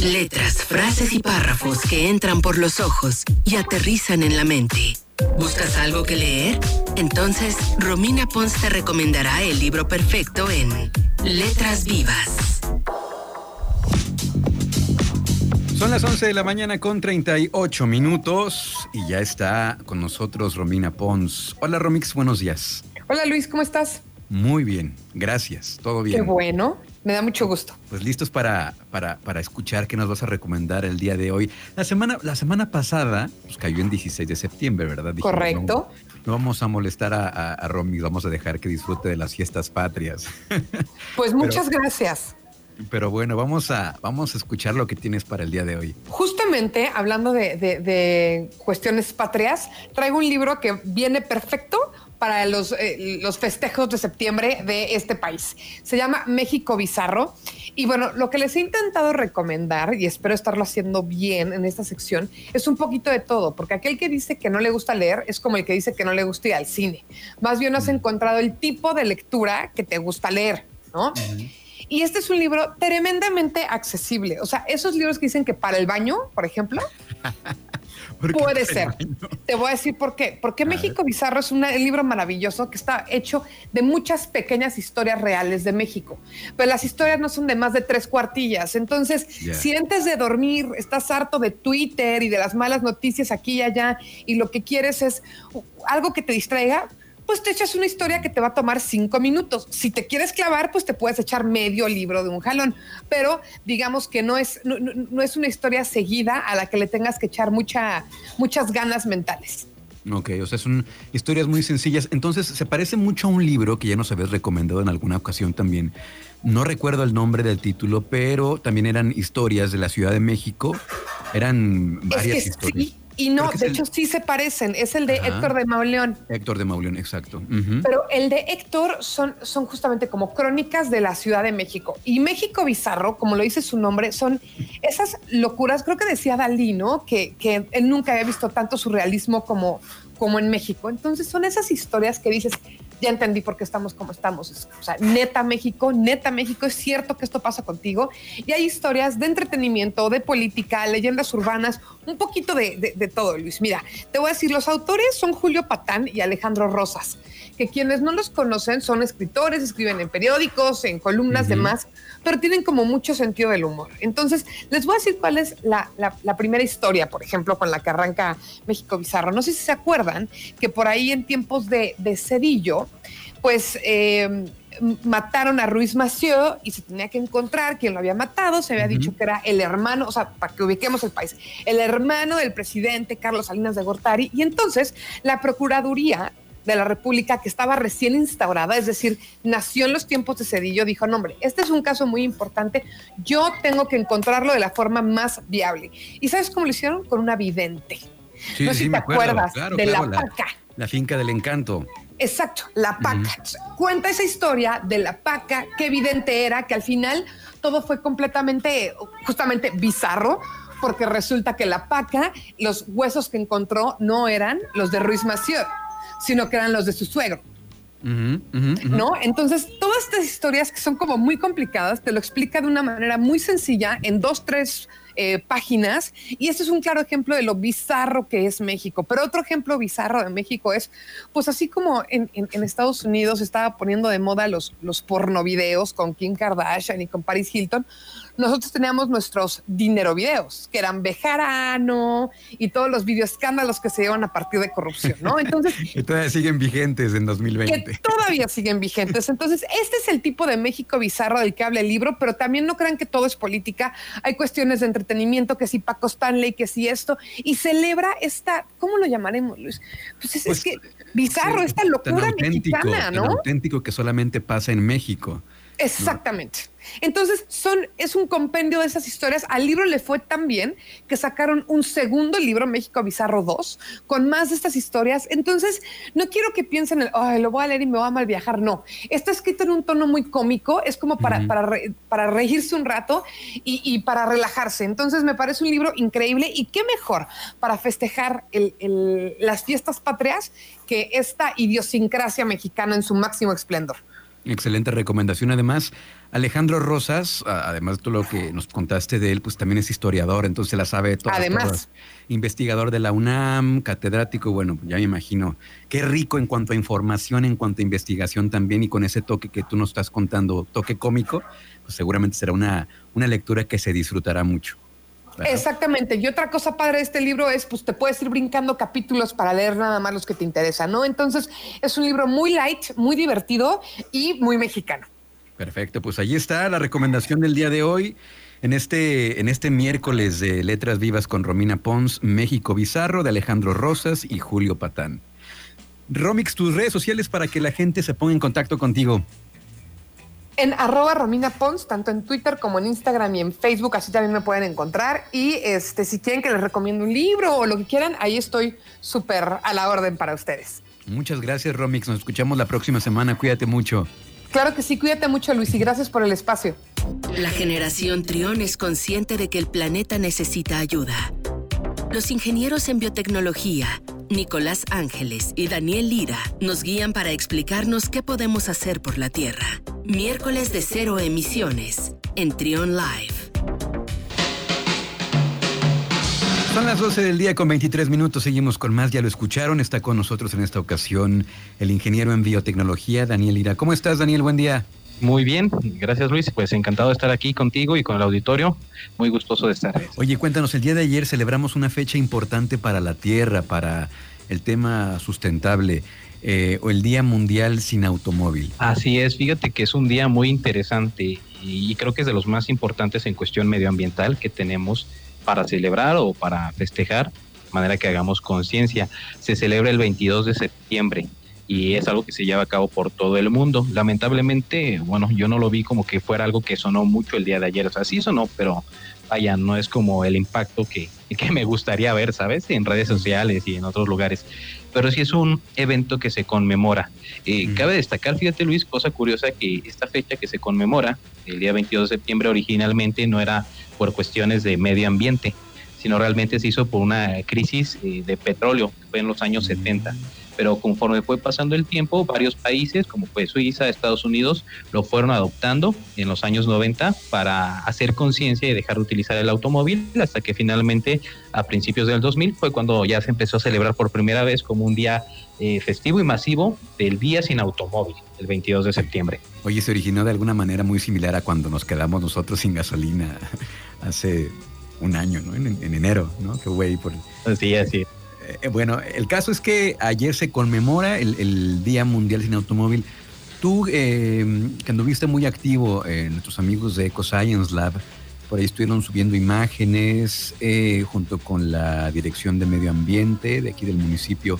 Letras, frases y párrafos que entran por los ojos y aterrizan en la mente. ¿Buscas algo que leer? Entonces, Romina Pons te recomendará el libro perfecto en Letras Vivas. Son las 11 de la mañana con 38 minutos y ya está con nosotros Romina Pons. Hola Romix, buenos días. Hola Luis, ¿cómo estás? Muy bien, gracias, todo bien. Qué bueno, me da mucho gusto. Pues listos para, para, para escuchar qué nos vas a recomendar el día de hoy. La semana, la semana pasada pues, cayó en 16 de septiembre, ¿verdad? Correcto. No, vamos a molestar a, a, Romix, vamos a dejar que disfrute de las fiestas patrias. Pues muchas gracias. Pero bueno, vamos a, vamos a escuchar lo que tienes para el día de hoy. Justamente hablando de, de, cuestiones patrias, traigo un libro que viene perfecto para los, eh, los festejos de septiembre de este país. Se llama México Bizarro. Y bueno, lo que les he intentado recomendar, y espero estarlo haciendo bien en esta sección, es un poquito de todo, porque aquel que dice que no le gusta leer es como el que dice que no le gusta ir al cine. Más bien has encontrado el tipo de lectura que te gusta leer, ¿no? Y este es un libro tremendamente accesible. O sea, esos libros que dicen que para el baño, por ejemplo, puede ser. Te voy a decir por qué. Porque México Bizarro es un libro maravilloso que está hecho de muchas pequeñas historias reales de México. Pero las historias no son de más de tres cuartillas. Entonces, si antes de dormir estás harto de Twitter y de las malas noticias aquí y allá y lo que quieres es algo que te distraiga, pues te echas una historia que te va a tomar cinco minutos. Si te quieres clavar, pues te puedes echar medio libro de un jalón, pero digamos que no es, no, es una historia seguida a la que le tengas que echar mucha, muchas ganas mentales. Ok, o sea, son historias muy sencillas. Entonces, se parece mucho a un libro que ya nos habías recomendado en alguna ocasión también. No recuerdo el nombre del título, pero también eran historias de la Ciudad de México. Eran varias historias. Y no, de hecho sí se parecen. Es el de Héctor de Mauleón. Héctor de Mauleón, exacto. Pero el de Héctor son, son justamente como crónicas de la Ciudad de México. Y México Bizarro, como lo dice su nombre, son esas locuras. Creo que decía Dalí, ¿no? Que, que él nunca había visto tanto surrealismo como, como en México. Entonces son esas historias que dices, ya entendí por qué estamos como estamos. O sea, neta México, neta México, es cierto que esto pasa contigo. Y hay historias de entretenimiento, de política, leyendas urbanas, un poquito de, todo, Luis. Mira, te voy a decir, los autores son Julio Patán y Alejandro Rosas, que quienes no los conocen son escritores, escriben en periódicos, en columnas, demás, pero tienen como mucho sentido del humor. Entonces, les voy a decir cuál es la, primera historia, por ejemplo, con la que arranca México Bizarro. No sé si se acuerdan que por ahí en tiempos de, de Cedillo, pues eh, mataron a Ruiz Massieu y se tenía que encontrar quién lo había matado. Se había dicho que era el hermano, o sea, para que ubiquemos el país, el hermano del presidente Carlos Salinas de Gortari. Y entonces la Procuraduría de la República, que estaba recién instaurada, es decir, nació en los tiempos de Cedillo, dijo, no, hombre, este es un caso muy importante, yo tengo que encontrarlo de la forma más viable. ¿Y sabes cómo lo hicieron? Con una vidente. no sé si te acuerdas de la, la La finca del encanto. Exacto, la paca. Cuenta esa historia de la paca, qué evidente era que al final todo fue completamente, justamente bizarro, porque resulta que la paca, los huesos que encontró no eran los de Ruiz Massieu, sino que eran los de su suegro. ¿No? Entonces, todas estas historias que son como muy complicadas, te lo explica de una manera muy sencilla en dos, tres eh, páginas. Y este es un claro ejemplo de lo bizarro que es México. Pero otro ejemplo bizarro de México es, pues así como en, Estados Unidos estaba poniendo de moda los, los pornovideos con Kim Kardashian y con Paris Hilton, nosotros teníamos nuestros dinero videos, que eran Bejarano y todos los videoescándalos que se llevan a partir de corrupción, ¿no? Entonces. que todavía siguen vigentes en 2020. Que todavía siguen vigentes. Entonces, este es el tipo de México bizarro del que habla el libro, pero también no crean que todo es política. Hay cuestiones de entretenimiento, que si Paco Stanley, que si esto, y celebra esta, ¿cómo lo llamaremos, Luis? Pues es, pues, que bizarro, esta locura mexicana, ¿no? Tan auténtico que solamente pasa en México. Exactamente. Entonces, son, es un compendio de esas historias. Al libro le fue tan bien que sacaron un segundo libro, México Bizarro 2, con más de estas historias. Entonces, no quiero que piensen, Ay, lo voy a leer y me voy a mal viajar. No, está escrito en un tono muy cómico, es como para, para, para, reírse un rato y, para relajarse. Entonces, me parece un libro increíble y qué mejor para festejar las fiestas patrias que esta idiosincrasia mexicana en su máximo esplendor. Excelente recomendación. Además, Alejandro Rosas, además de todo lo que nos contaste de él, pues también es historiador, entonces la sabe todo. Además. Investigador de la UNAM, catedrático, bueno, ya me imagino. Qué rico en cuanto a información, en cuanto a investigación también, y con ese toque que tú nos estás contando, toque cómico, pues seguramente será una, una lectura que se disfrutará mucho. Exactamente. Y otra cosa padre de este libro es, pues te puedes ir brincando capítulos para leer nada más los que te interesan, ¿no? Entonces es un libro muy light, muy divertido y muy mexicano. Perfecto, pues ahí está la recomendación del día de hoy. En este, en este miércoles de Letras Vivas con Romina Pons, México Bizarro, de Alejandro Rosas y Julio Patán. Romix, tus redes sociales para que la gente se ponga en contacto contigo. En arroba Romina Pons, tanto en Twitter como en Instagram y en Facebook, así también me pueden encontrar. Y este, si quieren que les recomiende un libro o lo que quieran, ahí estoy súper a la orden para ustedes. Muchas gracias, Romix. Nos escuchamos la próxima semana. Cuídate mucho. Claro que sí, cuídate mucho Luis y gracias por el espacio. La generación Trión es consciente de que el planeta necesita ayuda. Los ingenieros en biotecnología, Nicolás Ángeles y Daniel Lira, nos guían para explicarnos qué podemos hacer por la Tierra. Miércoles de cero emisiones en Trión Live. Son las 12 del día con 23 minutos. Seguimos con más. Ya lo escucharon. Está con nosotros en esta ocasión el ingeniero en biotecnología, Daniel Ira. ¿Cómo estás, Daniel? Buen día. Muy bien, gracias Luis. Pues encantado de estar aquí contigo y con el auditorio. Muy gustoso de estar. Oye, cuéntanos, el día de ayer celebramos una fecha importante para la Tierra, para el tema sustentable. Eh, o el Día Mundial sin Automóvil. Así es, fíjate que es un día muy interesante y creo que es de los más importantes en cuestión medioambiental que tenemos para celebrar o para festejar, de manera que hagamos conciencia. Se celebra el 22 de septiembre y es algo que se lleva a cabo por todo el mundo. Lamentablemente, bueno, yo no lo vi como que fuera algo que sonó mucho el día de ayer, o sea, sí sonó, pero vaya, no es como el impacto que, que me gustaría ver, ¿sabes? En redes sociales y en otros lugares. Pero sí es un evento que se conmemora. Eh, cabe destacar, fíjate Luis, cosa curiosa, que esta fecha que se conmemora, el día 22 de septiembre, originalmente no era por cuestiones de medio ambiente, sino realmente se hizo por una crisis eh, de petróleo, que fue en los años 70. Pero conforme fue pasando el tiempo, varios países, como fue Suiza, Estados Unidos, lo fueron adoptando en los años 90 para hacer conciencia y dejar de utilizar el automóvil, hasta que finalmente a principios del 2000 fue cuando ya se empezó a celebrar por primera vez como un día eh, festivo y masivo del Día sin Automóvil, el 22 de septiembre. Oye, se originó de alguna manera muy similar a cuando nos quedamos nosotros sin gasolina hace un año, ¿no? En, enero, ¿no? Que güey por... Sí, así. Eh, bueno, el caso es que ayer se conmemora el, Día Mundial sin Automóvil. Tú, eh, que anduviste muy activo, eh, nuestros amigos de EcoScience Lab, por ahí estuvieron subiendo imágenes eh, junto con la Dirección de Medio Ambiente de aquí del municipio.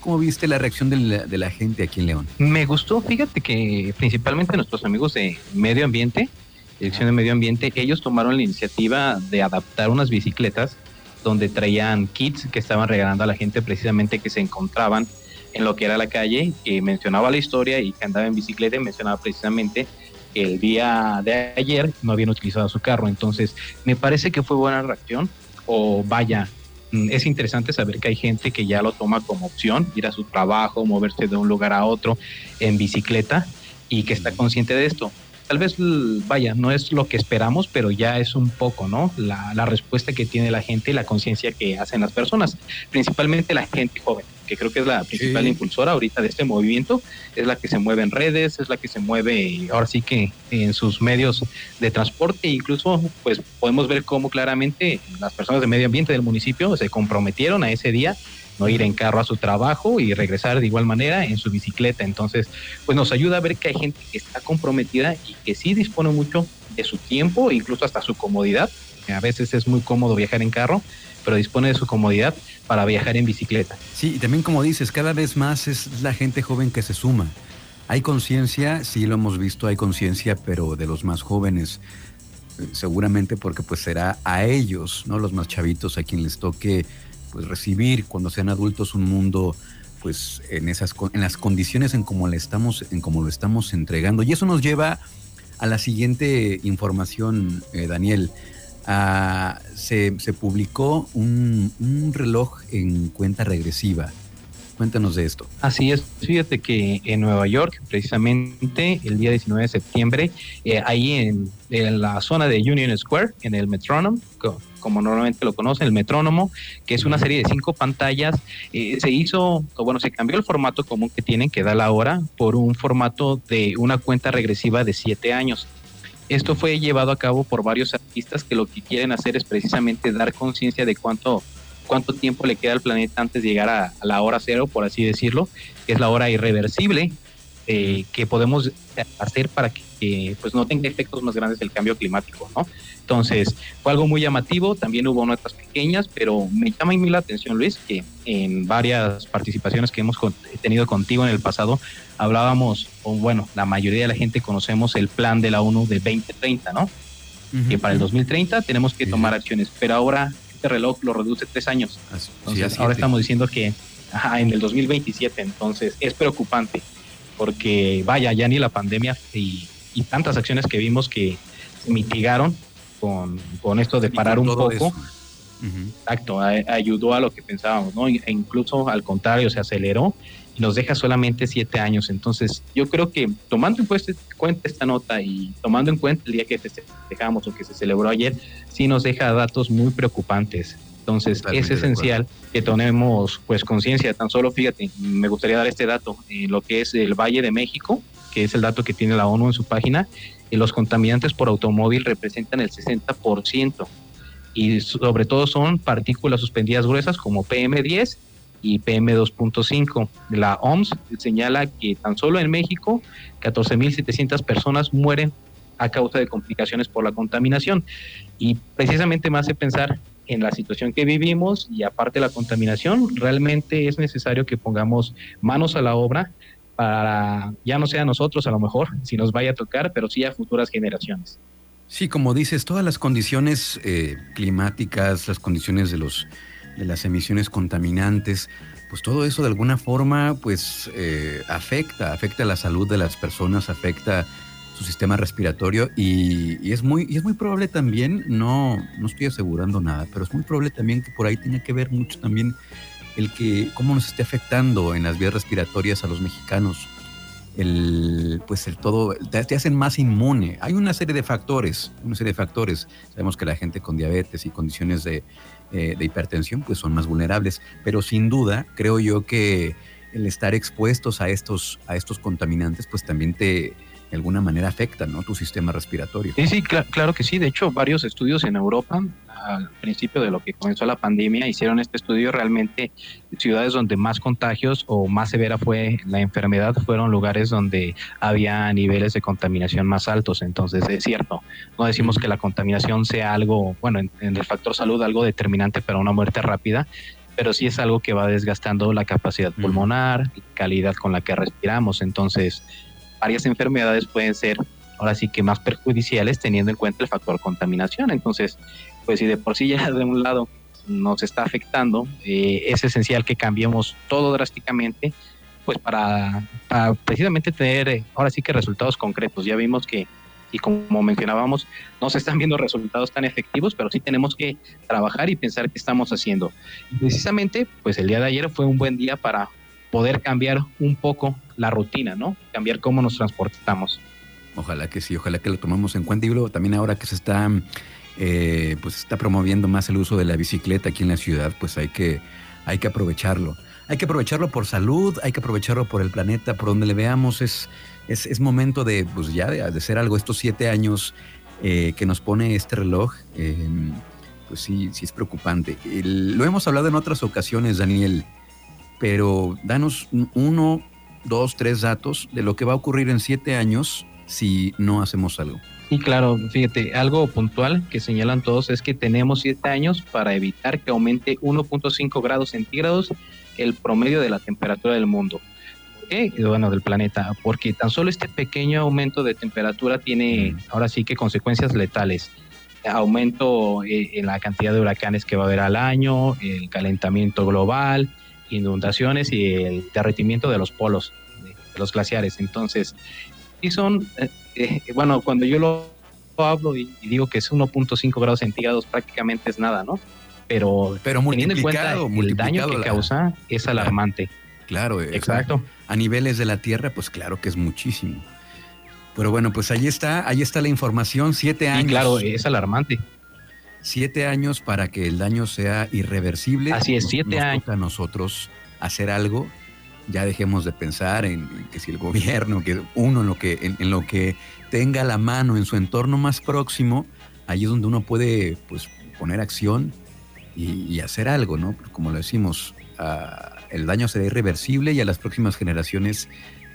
¿Cómo viste la reacción de la, de la gente aquí en León? Me gustó, fíjate que principalmente nuestros amigos de Medio Ambiente Dirección de Medio Ambiente, ellos tomaron la iniciativa de adaptar unas bicicletas donde traían kits que estaban regalando a la gente precisamente que se encontraban en lo que era la calle, que mencionaba la historia y que andaba en bicicleta y mencionaba precisamente que el día de ayer no habían utilizado su carro. Entonces, me parece que fue buena reacción. O vaya, mm, es interesante saber que hay gente que ya lo toma como opción, ir a su trabajo, moverse de un lugar a otro en bicicleta y que está consciente de esto tal vez, vaya, no es lo que esperamos, pero ya es un poco, ¿no? La, la respuesta que tiene la gente y la conciencia que hacen las personas, principalmente la gente joven, que creo que es la principal impulsora ahorita de este movimiento, es la que se mueve en redes, es la que se mueve ahora sí que en sus medios de transporte, incluso pues podemos ver cómo claramente las personas de medio ambiente del municipio se comprometieron a ese día no ir en carro a su trabajo y regresar de igual manera en su bicicleta. Entonces, pues nos ayuda a ver que hay gente que está comprometida y que sí dispone mucho de su tiempo, incluso hasta su comodidad. A veces es muy cómodo viajar en carro, pero dispone de su comodidad para viajar en bicicleta. Sí, y también como dices, cada vez más es la gente joven que se suma. Hay conciencia, sí lo hemos visto, hay conciencia, pero de los más jóvenes, eh, seguramente porque pues será a ellos, ¿no? Los más chavitos a quien les toque pues recibir cuando sean adultos un mundo pues en esas en las condiciones en como le estamos en como lo estamos entregando. Y eso nos lleva a la siguiente información eh, Daniel. Se, publicó un, reloj en cuenta regresiva Cuéntanos de esto. Así es, fíjate que en Nueva York, precisamente el día 19 de septiembre, eh, ahí en, la zona de Union Square, en el Metronome, como normalmente lo conocen, el metrónomo, que es una serie de cinco pantallas, eh, se hizo, o bueno, se cambió el formato común que tienen, que da la hora, por un formato de una cuenta regresiva de siete años. Esto fue llevado a cabo por varios artistas que lo que quieren hacer es precisamente dar conciencia de cuánto cuánto tiempo le queda al planeta antes de llegar a, la hora cero, por así decirlo, que es la hora irreversible eh, que podemos hacer para que pues no tenga efectos más grandes el cambio climático, ¿no? Entonces, fue algo muy llamativo, también hubo notas pequeñas, pero me llama a mí la atención, Luis, que en varias participaciones que hemos tenido contigo en el pasado, hablábamos, o bueno, la mayoría de la gente conocemos el plan de la ONU de 2030, ¿no? que para el 2030 tenemos que tomar acciones, pero ahora este reloj lo reduce tres años. Entonces, ahora estamos diciendo que en el 2027, entonces es preocupante, porque vaya, ya ni la pandemia y, tantas acciones que vimos que se mitigaron con, con esto de parar un poco. Exacto, ayudó a lo que pensábamos, ¿no? E incluso al contrario, se aceleró y nos deja solamente siete años. Entonces, yo creo que tomando en cuenta esta nota y tomando en cuenta el día que dejamos o que se celebró ayer, sí nos deja datos muy preocupantes. Entonces, es esencial que tomemos pues conciencia. Tan solo, fíjate, me gustaría dar este dato, en lo que es el Valle de México, que es el dato que tiene la ONU en su página, y los contaminantes por automóvil representan el 60%. Y sobre todo son partículas suspendidas gruesas como PM10 y PM2.5. La OMS señala que tan solo en México 14.700 personas mueren a causa de complicaciones por la contaminación. Y precisamente me hace pensar en la situación que vivimos y aparte de la contaminación, realmente es necesario que pongamos manos a la obra para, ya no sea nosotros a lo mejor, si nos vaya a tocar, pero sí a futuras generaciones. Sí, como dices, todas las condiciones eh, climáticas, las condiciones de los de las emisiones contaminantes, pues todo eso de alguna forma pues eh, afecta, afecta la salud de las personas, afecta su sistema respiratorio y, es muy, es muy probable también, no, no estoy asegurando nada, pero es muy probable también que por ahí tiene que ver mucho también el que cómo nos esté afectando en las vías respiratorias a los mexicanos. El, pues el todo, te, hacen más inmune. Hay una serie de factores, una serie de factores. Sabemos que la gente con diabetes y condiciones de, eh, de hipertensión, pues son más vulnerables. Pero sin duda, creo yo que el estar expuestos a estos, a estos contaminantes, pues también te, de alguna manera afecta ¿no? tu sistema respiratorio. Sí, sí, claro que sí. De hecho, varios estudios en Europa al principio de lo que comenzó la pandemia, hicieron este estudio realmente ciudades donde más contagios o más severa fue la enfermedad fueron lugares donde había niveles de contaminación más altos. Entonces es cierto, no decimos que la contaminación sea algo, bueno, en, el factor salud algo determinante para una muerte rápida, pero sí es algo que va desgastando la capacidad pulmonar, calidad con la que respiramos. Entonces, varias enfermedades pueden ser ahora sí que más perjudiciales teniendo en cuenta el factor contaminación. Entonces, pues si de por sí ya de un lado nos está afectando, eh, es esencial que cambiemos todo drásticamente, pues para, precisamente tener eh, ahora sí que resultados concretos. Ya vimos que, y como mencionábamos, no se están viendo resultados tan efectivos, pero sí tenemos que trabajar y pensar qué estamos haciendo. Y precisamente, pues el día de ayer fue un buen día para poder cambiar un poco la rutina, ¿no? Cambiar cómo nos transportamos. Ojalá que sí, ojalá que lo tomemos en cuenta y luego también ahora que se está eh, pues está promoviendo más el uso de la bicicleta aquí en la ciudad, pues hay que, hay que aprovecharlo. Hay que aprovecharlo por salud, hay que aprovecharlo por el planeta, por donde le veamos. Es, es, momento de, pues ya, de, hacer algo. Estos siete años eh, que nos pone este reloj, em, pues sí, sí es preocupante. lo hemos hablado en otras ocasiones, Daniel, pero danos uno, dos, tres datos de lo que va a ocurrir en siete años si no hacemos algo. Y claro, fíjate, algo puntual que señalan todos es que tenemos siete años para evitar que aumente 1.5 grados centígrados el promedio de la temperatura del mundo. ¿Por qué? Bueno, del planeta. Porque tan solo este pequeño aumento de temperatura tiene mm. ahora sí que consecuencias letales. Aumento eh, en la cantidad de huracanes que va a haber al año, el calentamiento global, inundaciones y el derretimiento de los polos, de, los glaciares. Entonces, y son eh, eh, bueno, cuando yo lo hablo y, digo que es 1.5 grados centígrados, prácticamente es nada, ¿no? Pero, Pero teniendo en cuenta el daño que causa, es alarmante. Claro, exacto. A niveles de la Tierra, pues claro que es muchísimo. Pero bueno, pues ahí está, ahí está la información, siete años. claro, es alarmante. Siete años para que el daño sea irreversible. Así es, siete años. a nosotros hacer algo. Ya dejemos de pensar en que si el gobierno, que uno en lo que, en, lo que tenga la mano en su entorno más próximo, ahí es donde uno puede pues, poner acción y, hacer algo, ¿no? Como lo decimos, ah, el daño será irreversible y a las próximas generaciones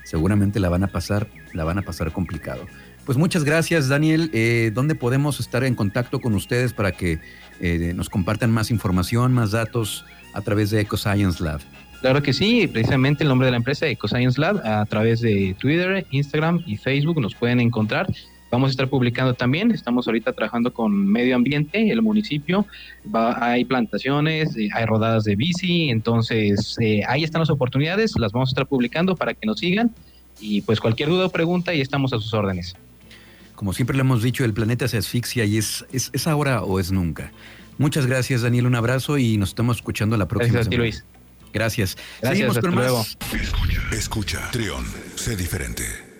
seguramente la van a pasar, la van a pasar complicado. Pues muchas gracias, Daniel. Eh, ¿Dónde podemos estar en contacto con ustedes para que eh, nos compartan más información, más datos a través de EcoScience Lab? Claro que sí, precisamente el nombre de la empresa EcoScience Lab a través de Twitter, Instagram y Facebook nos pueden encontrar. Vamos a estar publicando también, estamos ahorita trabajando con medio ambiente, el municipio, hay plantaciones, eh, hay rodadas de bici, entonces eh, ahí están las oportunidades, las vamos a estar publicando para que nos sigan y pues cualquier duda o pregunta, ahí estamos a sus órdenes. Como siempre le hemos dicho, el planeta se asfixia y es, es, ahora o es nunca. Muchas gracias, Daniel. Un abrazo y nos estamos escuchando la próxima gracias Luis. Gracias. Gracias, Seguimos con más. Escucha, escucha. Trión, sé diferente.